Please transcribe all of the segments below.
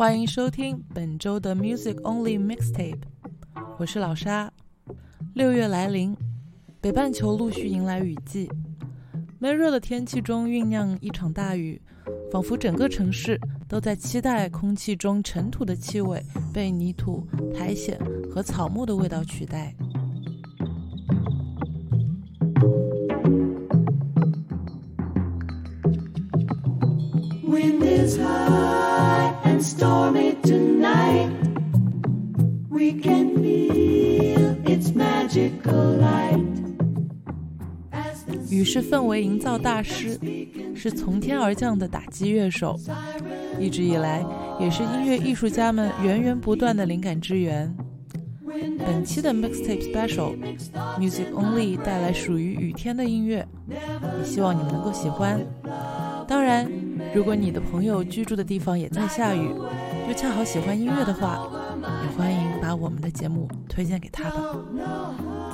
欢迎收听本周的 Music Only Mixtape，我是老沙。六月来临，北半球陆续迎来雨季，闷热的天气中酝酿一场大雨，仿佛整个城市都在期待空气中尘土的气味被泥土、苔藓和草木的味道取代。氛围营造大师，是从天而降的打击乐手，一直以来也是音乐艺术家们源源不断的灵感之源。本期的 Mixtape Special Music Only 带来属于雨天的音乐，也希望你们能够喜欢。当然，如果你的朋友居住的地方也在下雨，又恰好喜欢音乐的话，也欢迎把我们的节目推荐给他吧。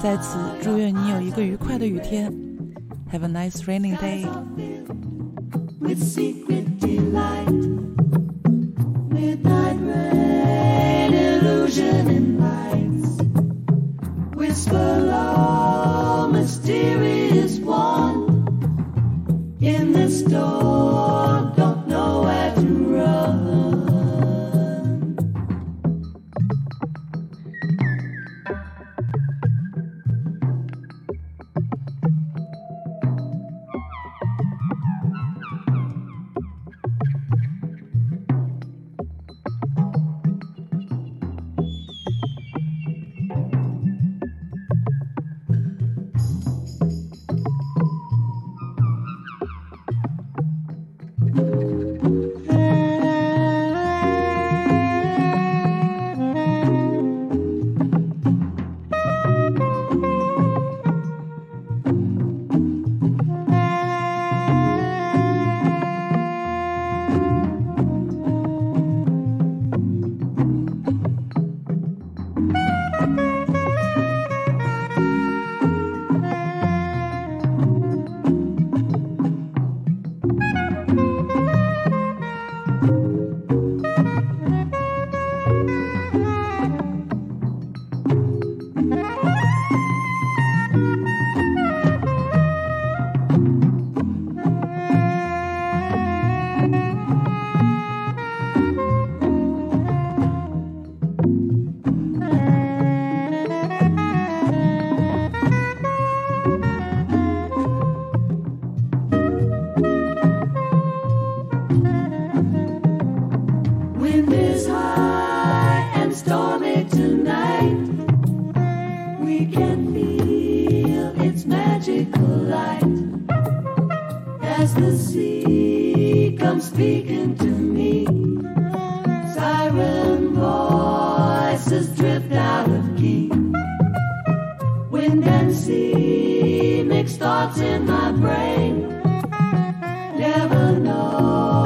在此，祝愿你有一个愉快的雨天。Have a nice rainy day. with secret delight. Midnight rain, illusion lights. Whisper low, mysterious one. In the storm, speaking to me. Siren voices drift out of key. Wind and sea mix thoughts in my brain. Never know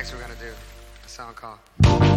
Next, we're gonna do a sound called.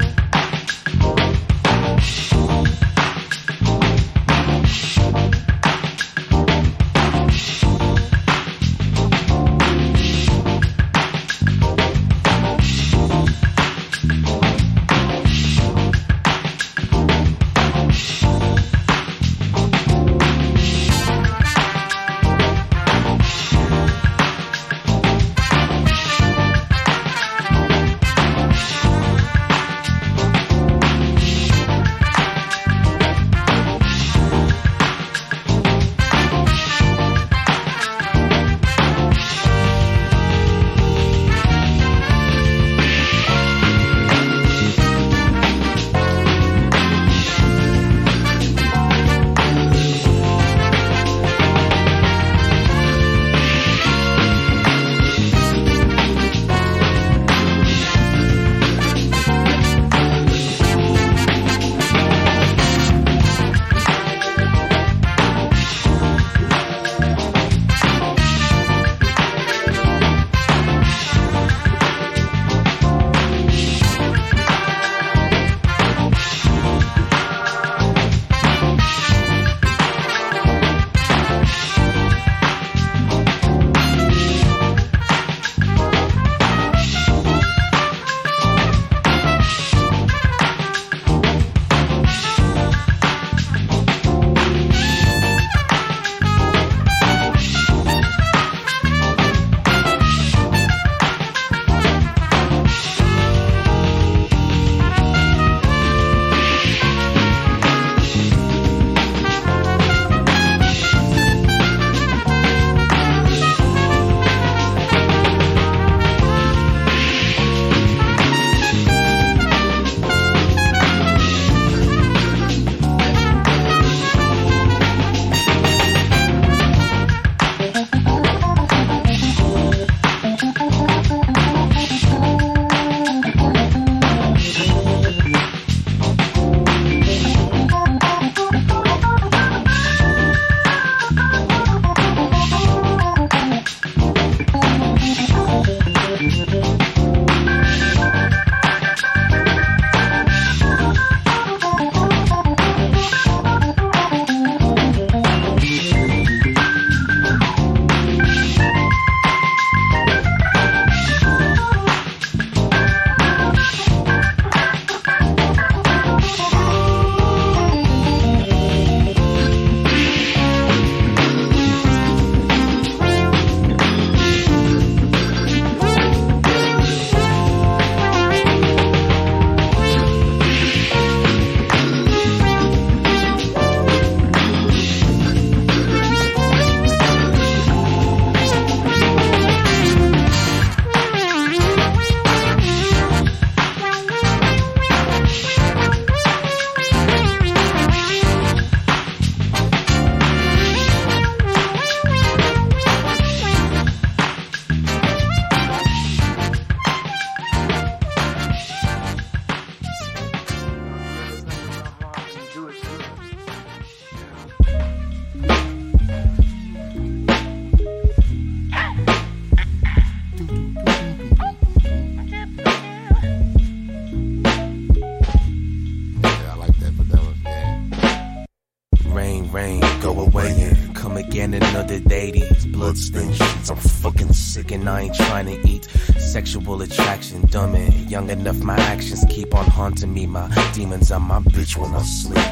Sexual attraction, dumb and young enough. My actions keep on haunting me. My demons are my bitch when I sleep.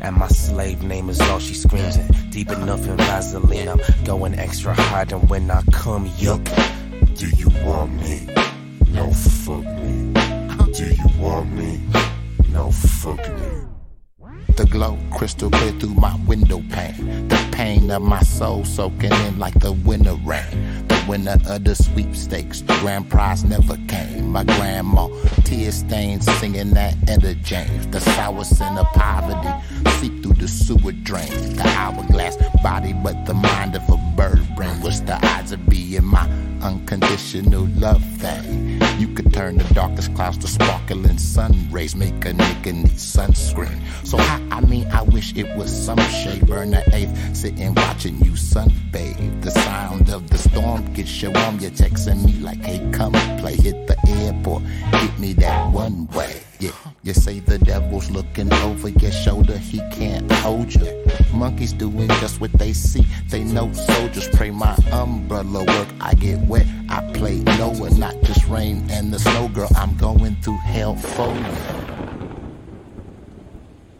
And my slave name is all she screams. And deep enough in Vaseline, I'm going extra hard. And when I come, yuck. Do you want me? No, fuck me. Do you want me? No, fuck me. The glow crystal clear through my window pane. The pain of my soul soaking in like the winter rain. When the the sweepstakes, the grand prize never came. My grandma, tear stains, singing that Etta James. The sour sin of poverty seep through the sewer drain. The hourglass body, but the mind of a bird brain. What's the odds of being my unconditional love thing? You could turn the darkest clouds to sparkling sun rays, make a nigga need sunscreen. So I, I mean, I wish it was some shade. Burn the eighth, sitting watching you sunbathe. The sound of the storm gets you warm. You're texting me like, hey, come play. Hit the airport, hit me that one way. Yeah, you say the devil's looking over your shoulder, he can't hold you. Monkeys doing just what they see. They know soldiers pray my umbrella work. I get wet, I play Noah, not just rain and the snow girl. I'm going through hell for you.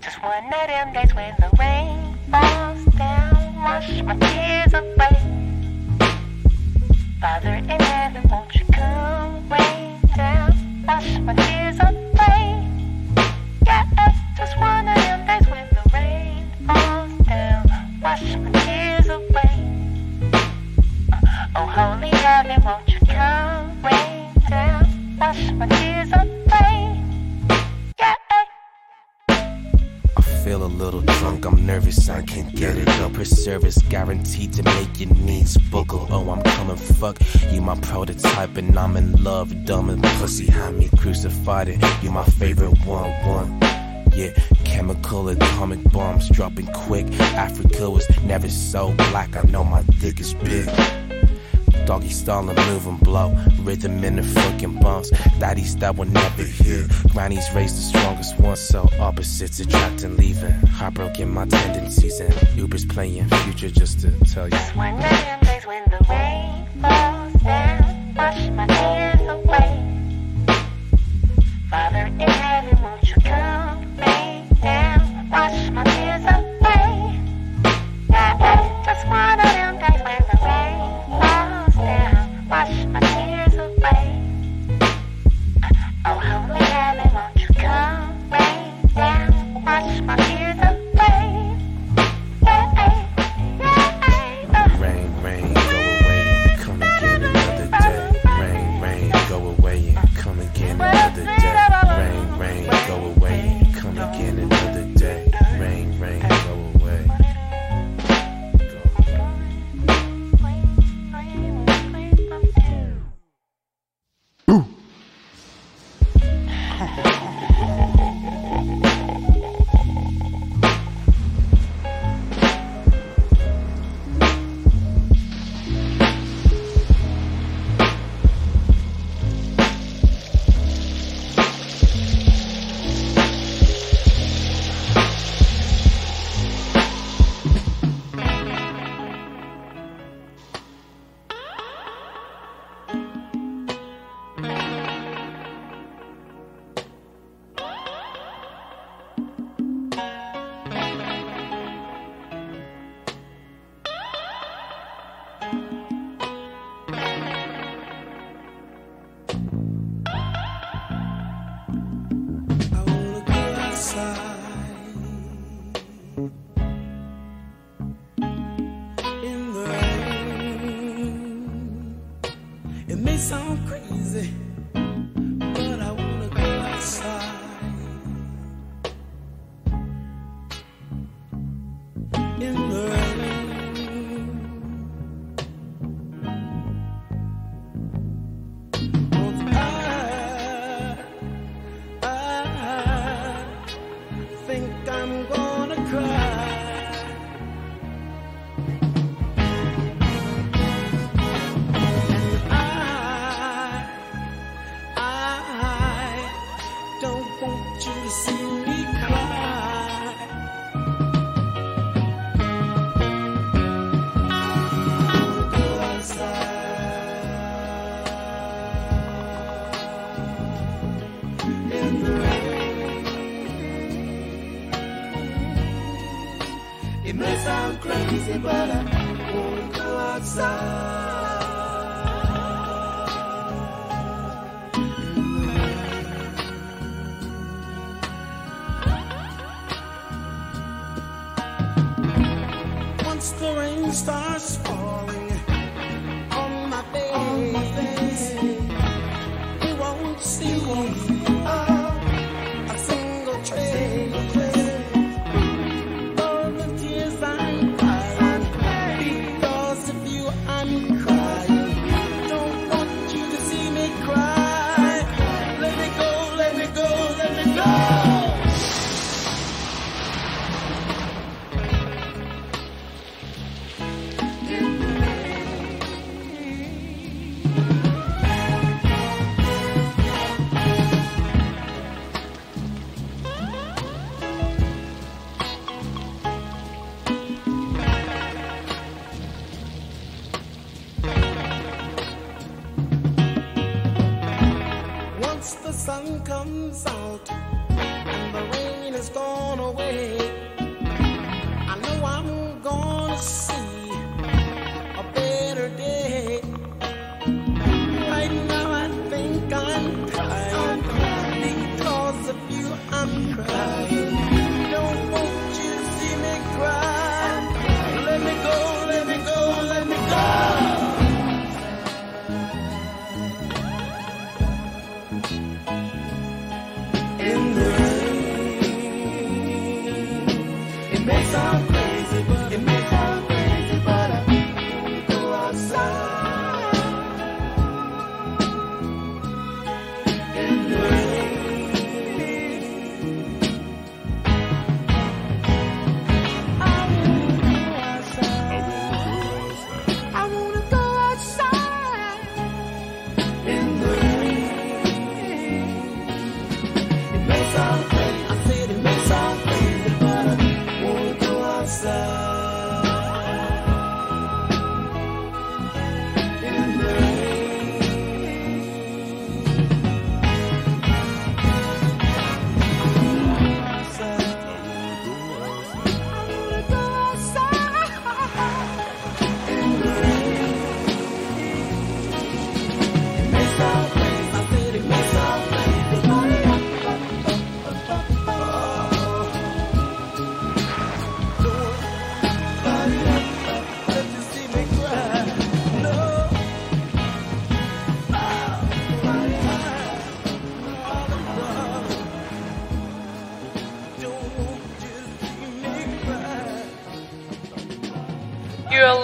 Just one of them days when the rain falls down, wash my tears away. Father in heaven, I feel a little drunk, I'm nervous, I can't get it up. Her service guaranteed to make your needs buckle. Oh, I'm coming, fuck. You my prototype, and I'm in love. Dumb and pussy, had me crucified it. You my favorite one, one. Yeah, chemical atomic bombs dropping quick. Africa was never so black, I know my dick is big. Doggy style and move and blow. Rhythm in the fucking bumps. Daddies that will never hear. Grannies raised the strongest ones, so opposites attract and leaving. Heartbroken my tendencies and Uber's playing future just to tell you. One when the rain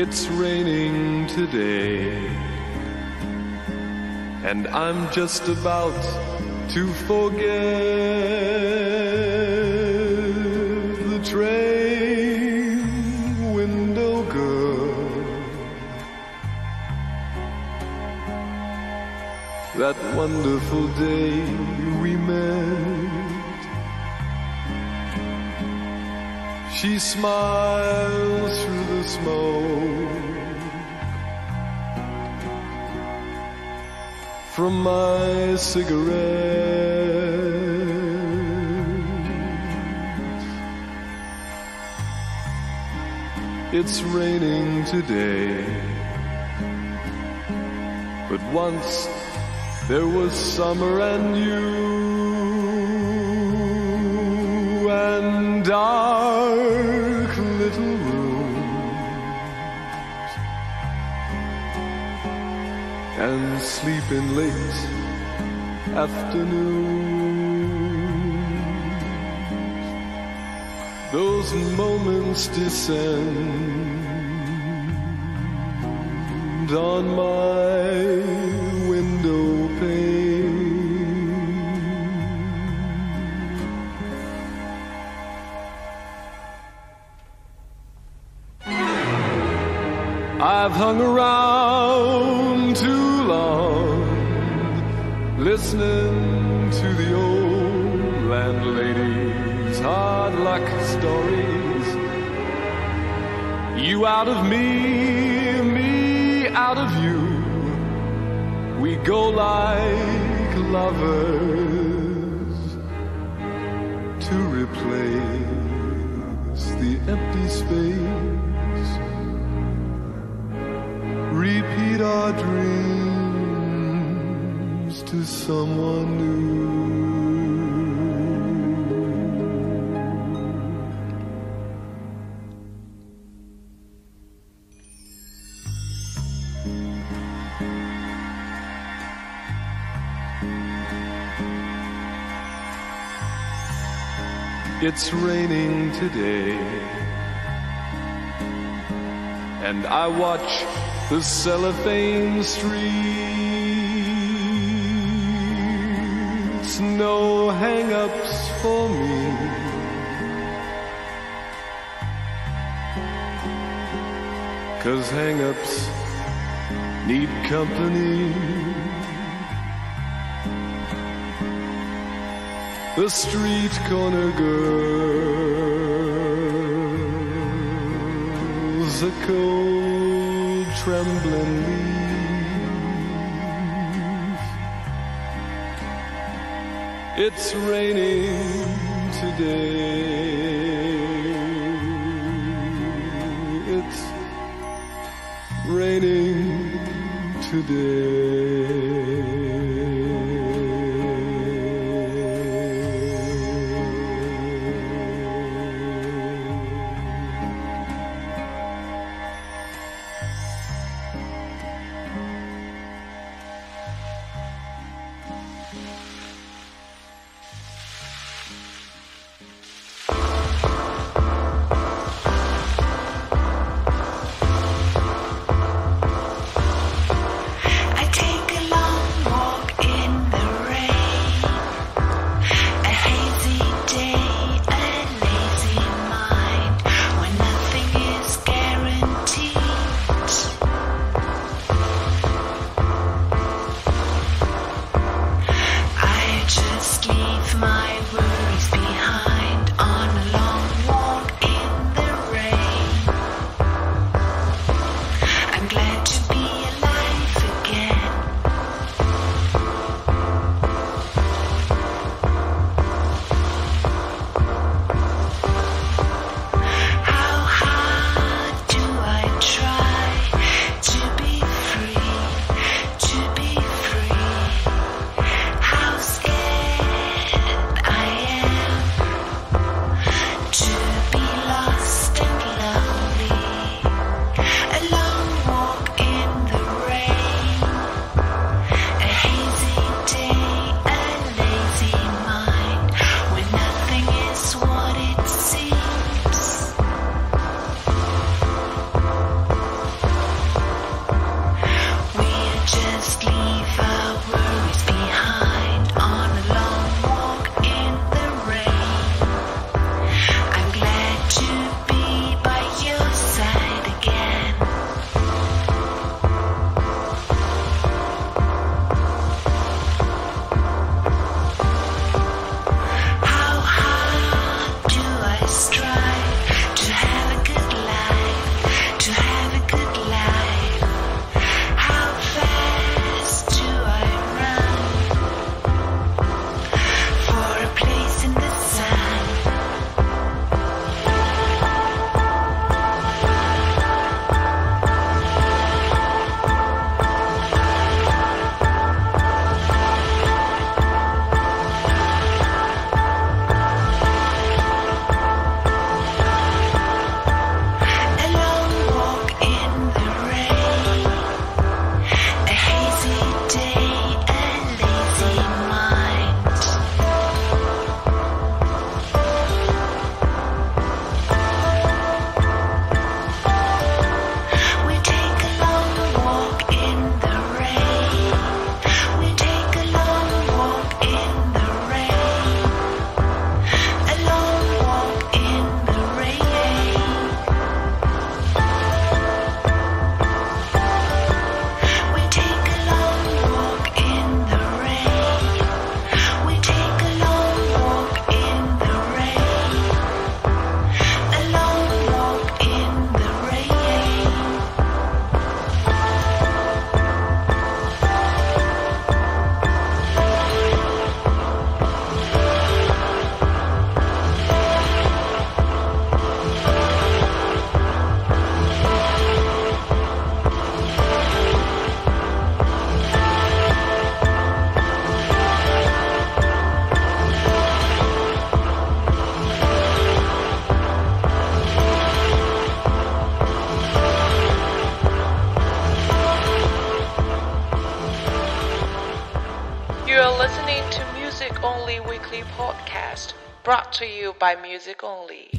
It's raining today, and I'm just about to forget the train window girl. That wonderful day we met. She smiles the smoke from my cigarette. It's raining today, but once there was summer and you and dark sleeping late afternoons. Those moments descend on my window pane. I've hung around listening to the old landlady's hard luck stories. You out of me, me out of you. We go like lovers to replace the empty space. Repeat our dreams to someone new. It's raining today, and I watch the cellophane streets. No hang-ups for me. Cause hang-ups need company. The street corner girls, a cold trembling leaf. It's raining today. It's raining today. To you by Music Only.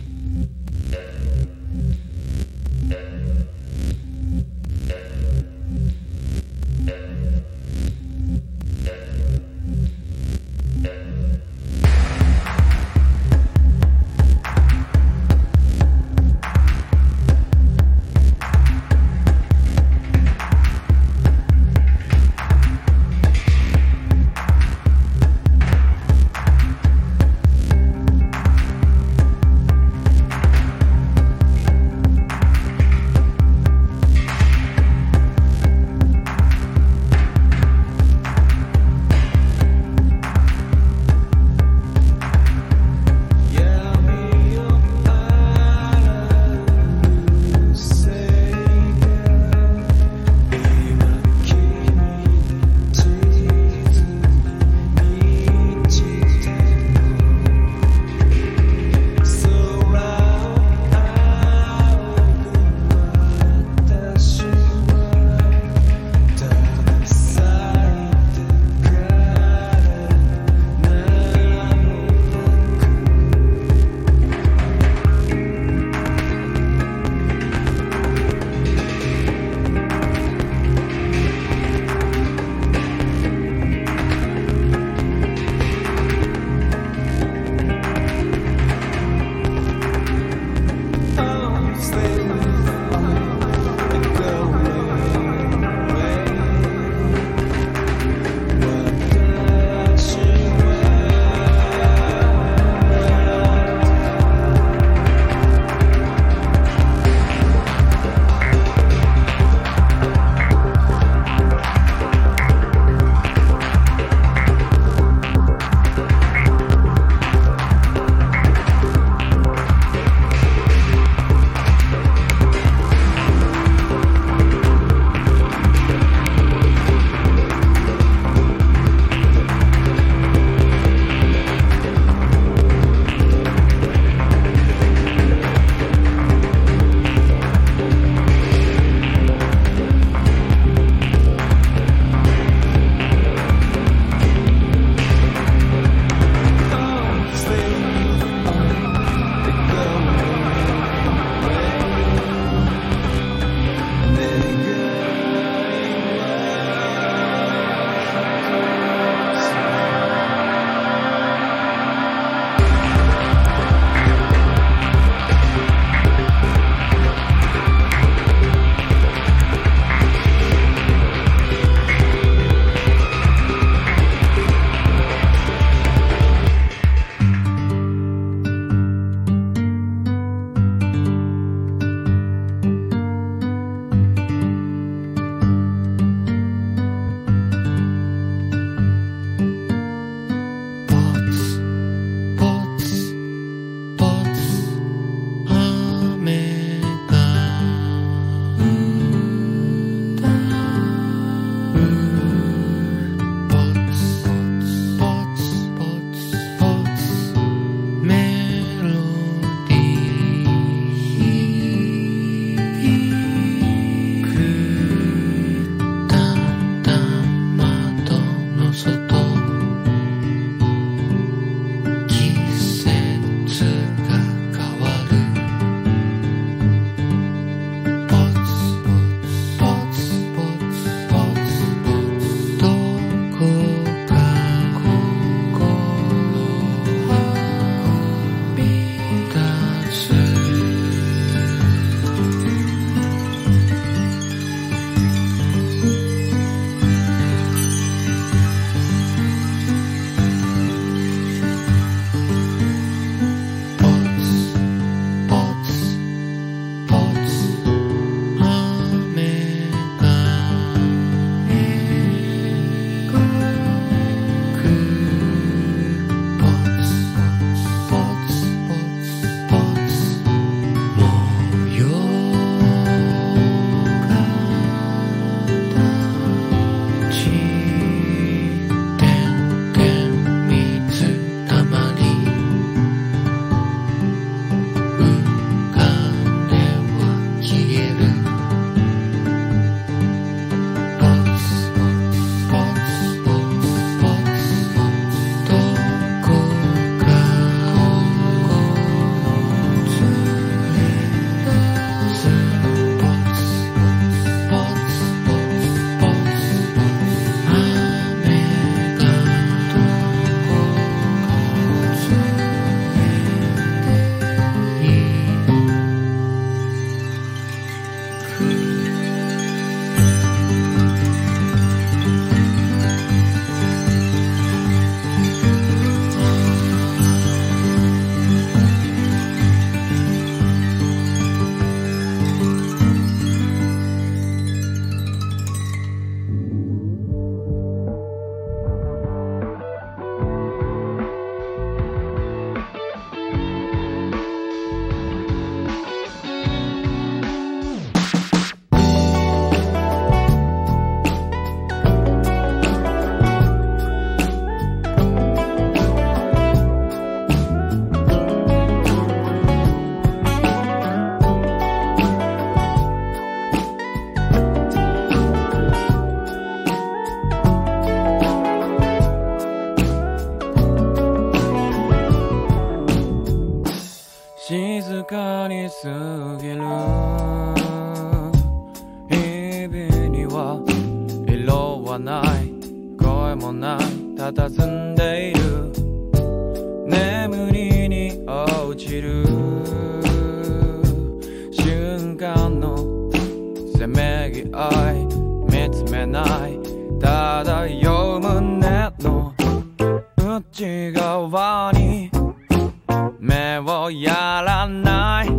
やらない。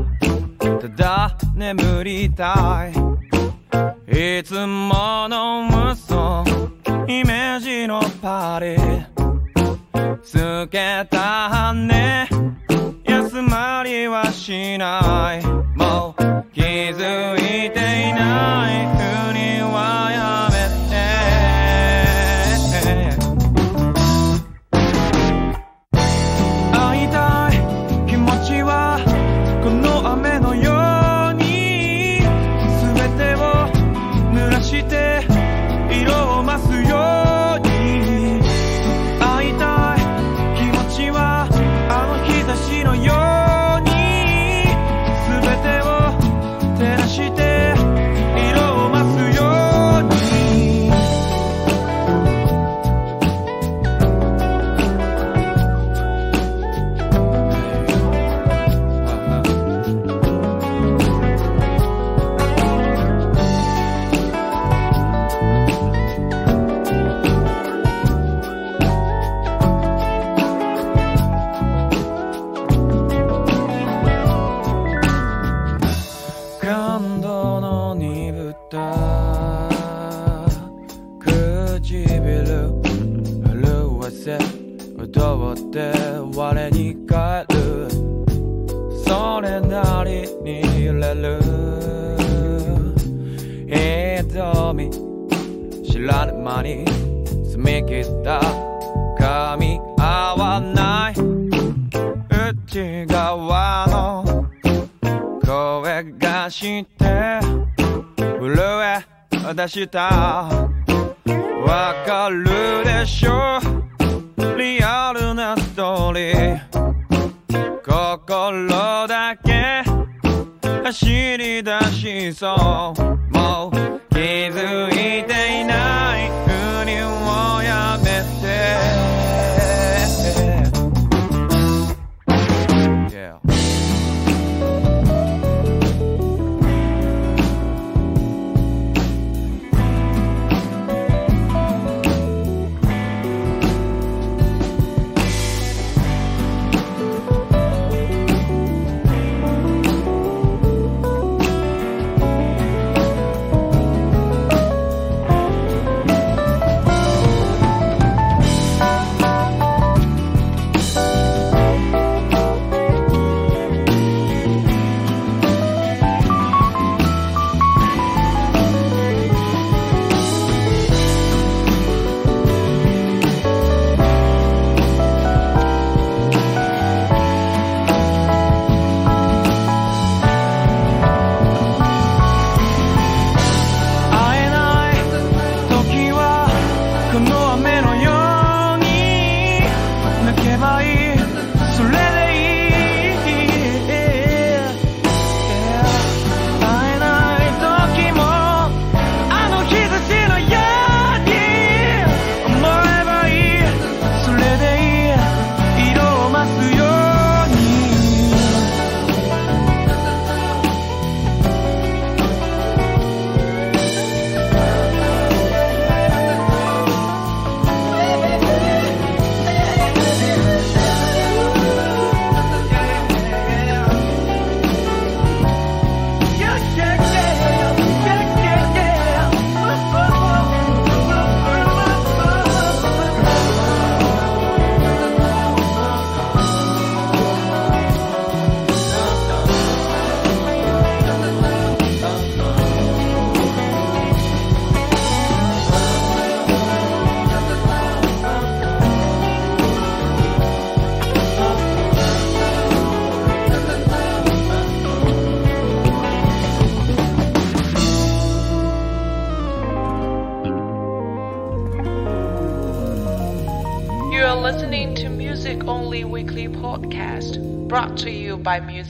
ただ眠りたい。いつもの嘘。イメージのパリ。つけた羽休まりはしない。もう気づいていない。に澄み切った噛み合わない。内側の声がして震え出した。わかるでしょ？リアルなストーリー。心だけ走り出しそう。もう気づい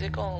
musical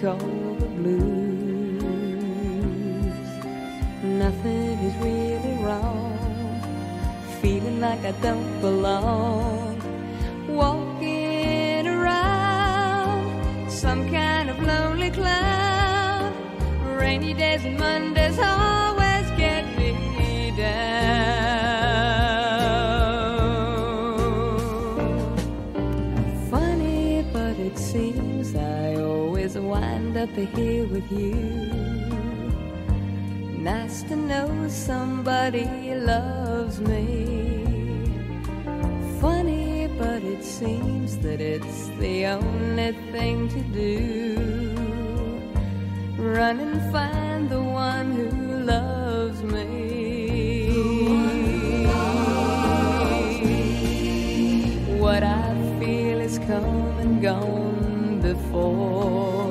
call the blues. Nothing is really wrong. Feeling like I don't belong. Walking around some kind of lonely cloud. Rainy days and Mondays always get me down. Up here with you. Nice to know somebody loves me. Funny, but it seems that it's the only thing to do. Run and find the one who loves me. What I feel is come and gone before.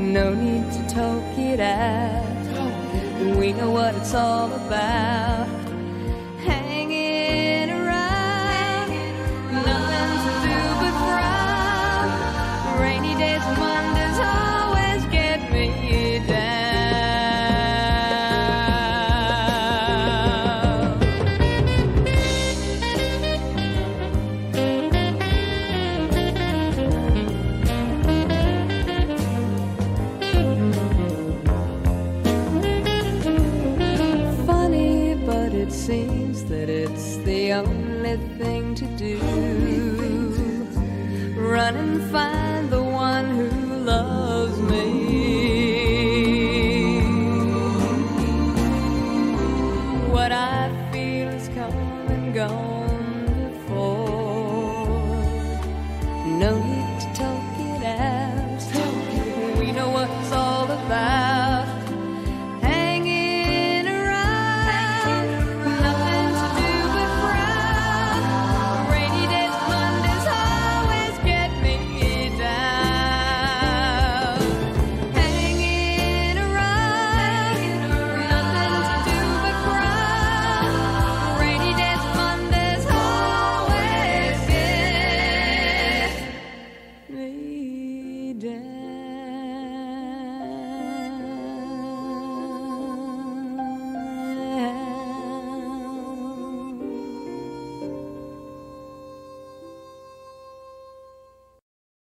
No need to talk it out. We know what it's all about.